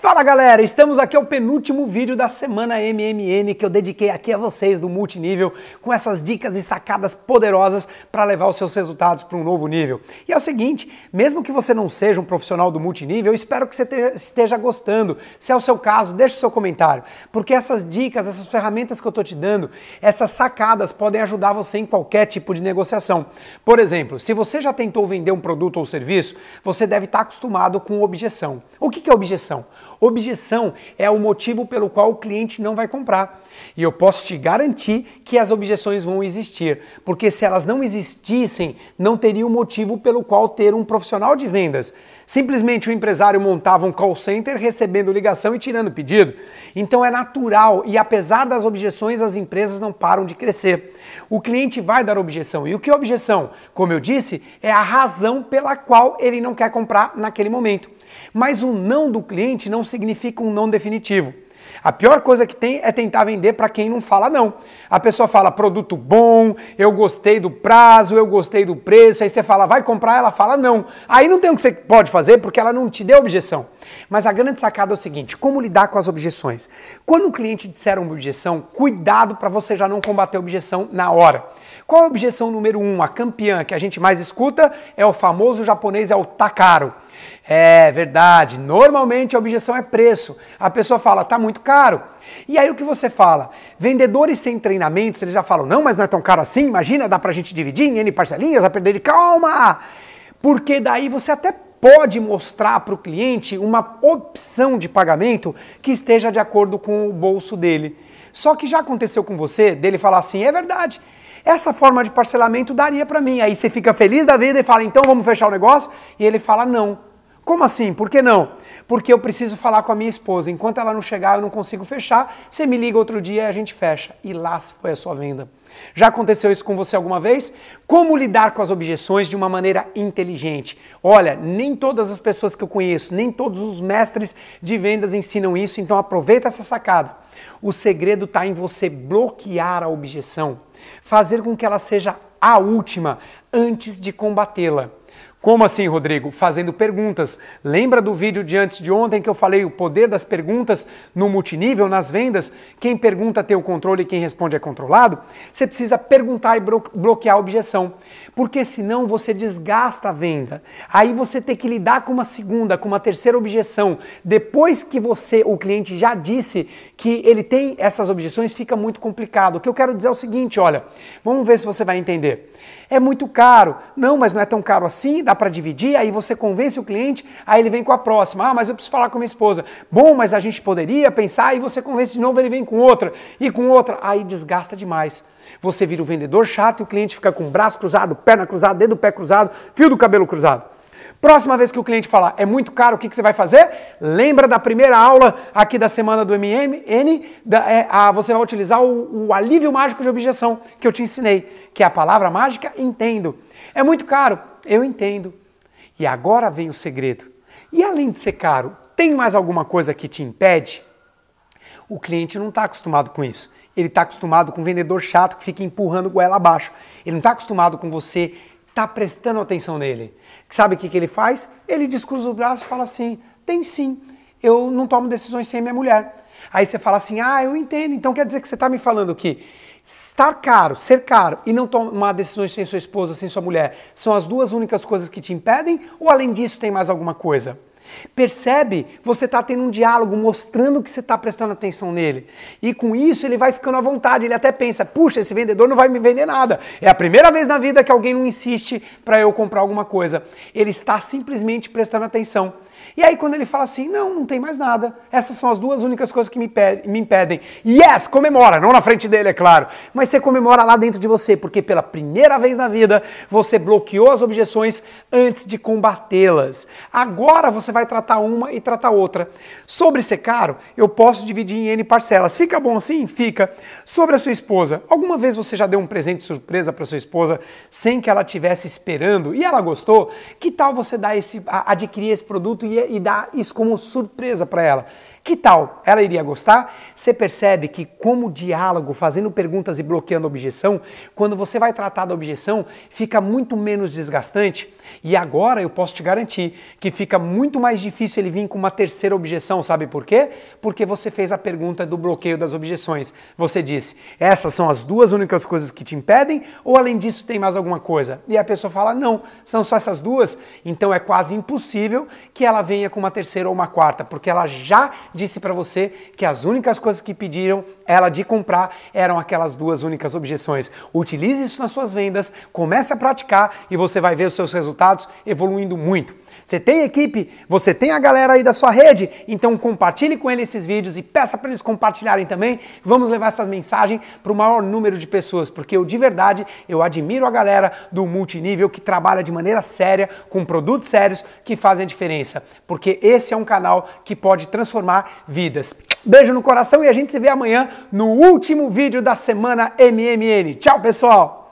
Fala galera, estamos aqui ao penúltimo vídeo da semana MMN que eu dediquei aqui a vocês do multinível com essas dicas e sacadas poderosas para levar os seus resultados para um novo nível. E é o seguinte, mesmo que você não seja um profissional do multinível, eu espero que você esteja gostando. Se é o seu caso, deixe seu comentário, porque essas dicas, essas ferramentas que eu estou te dando, essas sacadas podem ajudar você em qualquer tipo de negociação. Por exemplo, se você já tentou vender um produto ou serviço, você deve estar acostumado com objeção. O que é objeção? Objeção é o motivo pelo qual o cliente não vai comprar. E eu posso te garantir que as objeções vão existir, porque se elas não existissem, não teria um motivo pelo qual ter um profissional de vendas. Simplesmente o empresário montava um call center recebendo ligação e tirando pedido. Então é natural e apesar das objeções, as empresas não param de crescer. O cliente vai dar objeção. E o que é objeção? Como eu disse, é a razão pela qual ele não quer comprar naquele momento. Mas o não do cliente não significa um não definitivo. A pior coisa que tem é tentar vender para quem não fala não. A pessoa fala produto bom, eu gostei do prazo, eu gostei do preço, aí você fala vai comprar, ela fala não. Aí não tem o que você pode fazer porque ela não te deu objeção. Mas a grande sacada é o seguinte, como lidar com as objeções? Quando o cliente disser uma objeção, cuidado para você já não combater a objeção na hora. Qual a objeção número um? A campeã que a gente mais escuta é o famoso japonês, é o takaro. É verdade, normalmente a objeção é preço. A pessoa fala, tá muito caro. E aí o que você fala? Vendedores sem treinamentos, eles já falam, não, mas não é tão caro assim, imagina, dá pra gente dividir em N parcelinhas, a perder de calma. Porque daí você até pode mostrar para o cliente uma opção de pagamento que esteja de acordo com o bolso dele. Só que já aconteceu com você dele falar assim, é verdade, essa forma de parcelamento daria para mim. Aí você fica feliz da vida e fala, então vamos fechar o negócio? E ele fala, não. Como assim? Por que não? Porque eu preciso falar com a minha esposa. Enquanto ela não chegar, eu não consigo fechar. Você me liga outro dia e a gente fecha. E lá foi a sua venda. Já aconteceu isso com você alguma vez? Como lidar com as objeções de uma maneira inteligente? Olha, nem todas as pessoas que eu conheço, nem todos os mestres de vendas ensinam isso, então aproveita essa sacada. O segredo está em você bloquear a objeção, fazer com que ela seja a última antes de combatê-la. Como assim, Rodrigo? Fazendo perguntas. Lembra do vídeo de antes de ontem que eu falei o poder das perguntas no multinível, nas vendas? Quem pergunta tem o controle e quem responde é controlado? Você precisa perguntar e bloquear a objeção, porque senão você desgasta a venda. Aí você tem que lidar com uma segunda, com uma terceira objeção. Depois que você, o cliente já disse que ele tem essas objeções, fica muito complicado. O que eu quero dizer é o seguinte, olha, vamos ver se você vai entender. É muito caro. Não, mas não é tão caro assim, dá para dividir, aí você convence o cliente, aí ele vem com a próxima. Ah, mas eu preciso falar com minha esposa. Bom, mas a gente poderia pensar, aí você convence de novo, ele vem com outra e com outra. Aí desgasta demais. Você vira o vendedor chato e o cliente fica com o braço cruzado, perna cruzada, dedo do pé cruzado, fio do cabelo cruzado. Próxima vez que o cliente falar é muito caro, o que, que você vai fazer? Lembra da primeira aula aqui da semana do MMN? Da, é, a, você vai utilizar o, o alívio mágico de objeção que eu te ensinei, que é a palavra mágica entendo. É muito caro, eu entendo. E agora vem o segredo. E além de ser caro, tem mais alguma coisa que te impede? O cliente não está acostumado com isso. Ele está acostumado com um vendedor chato que fica empurrando goela abaixo. Ele não está acostumado com você está prestando atenção nele. Sabe o que, que ele faz? Ele descruza o braço e fala assim: tem sim, eu não tomo decisões sem minha mulher. Aí você fala assim: ah, eu entendo, então quer dizer que você está me falando que estar caro, ser caro e não tomar decisões sem sua esposa, sem sua mulher, são as duas únicas coisas que te impedem? Ou além disso tem mais alguma coisa? Percebe? Você está tendo um diálogo mostrando que você está prestando atenção nele. E com isso ele vai ficando à vontade. Ele até pensa: puxa, esse vendedor não vai me vender nada. É a primeira vez na vida que alguém não insiste para eu comprar alguma coisa. Ele está simplesmente prestando atenção. E aí, quando ele fala assim, não, não tem mais nada, essas são as duas únicas coisas que me, impedem. Yes, comemora, não na frente dele, é claro, mas você comemora lá dentro de você, porque pela primeira vez na vida você bloqueou as objeções antes de combatê-las. Agora você vai tratar uma e tratar outra. Sobre ser caro, eu posso dividir em N parcelas. Fica bom assim? Fica. Sobre a sua esposa, alguma vez você já deu um presente surpresa para sua esposa sem que ela estivesse esperando e ela gostou? Que tal você dar esse, adquirir esse produto e, dar isso como surpresa para ela. Que tal? Ela iria gostar? Você percebe que, como diálogo, fazendo perguntas e bloqueando objeção, quando você vai tratar da objeção, fica muito menos desgastante. E agora eu posso te garantir que fica muito mais difícil ele vir com uma terceira objeção, sabe por quê? Porque você fez a pergunta do bloqueio das objeções. Você disse: essas são as duas únicas coisas que te impedem, ou além disso tem mais alguma coisa? E a pessoa fala: não, são só essas duas. Então é quase impossível que ela venha com uma terceira ou uma quarta, porque ela já disse para você que as únicas coisas que pediram ela de comprar eram aquelas duas únicas objeções. Utilize isso nas suas vendas, comece a praticar e você vai ver os seus resultados evoluindo muito. Você tem equipe? Você tem a galera aí da sua rede? Então compartilhe com eles esses vídeos e peça para eles compartilharem também. Vamos levar essa mensagem para o maior número de pessoas, porque eu de verdade eu admiro a galera do multinível que trabalha de maneira séria, com produtos sérios que fazem a diferença, porque esse é um canal que pode vidas. Beijo no coração e a gente se vê amanhã no último vídeo da semana MMN. Tchau, pessoal!